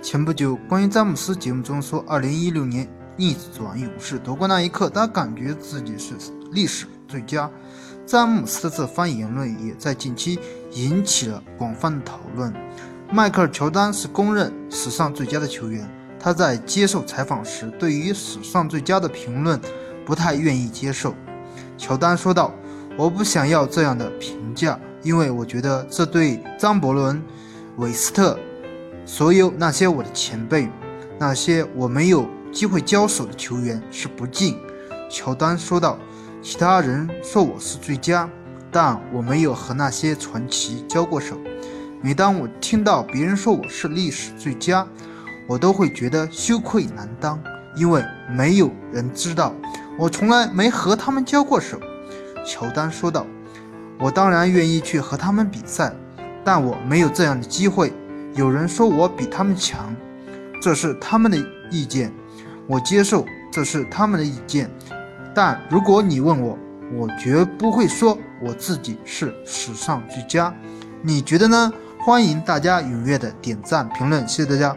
前不久，关于詹姆斯节目中说，二零一六年逆转勇士夺冠那一刻，他感觉自己是历史最佳。詹姆斯的这番言论也在近期引起了广泛的讨论。迈克尔·乔丹是公认史上最佳的球员，他在接受采访时，对于史上最佳的评论不太愿意接受。乔丹说道：“我不想要这样的评价，因为我觉得这对张伯伦、韦斯特。”所有那些我的前辈，那些我没有机会交手的球员是不敬。乔丹说道：“其他人说我是最佳，但我没有和那些传奇交过手。每当我听到别人说我是历史最佳，我都会觉得羞愧难当，因为没有人知道我从来没和他们交过手。”乔丹说道：“我当然愿意去和他们比赛，但我没有这样的机会。”有人说我比他们强，这是他们的意见，我接受这是他们的意见。但如果你问我，我绝不会说我自己是史上最佳。你觉得呢？欢迎大家踊跃的点赞评论，谢谢大家。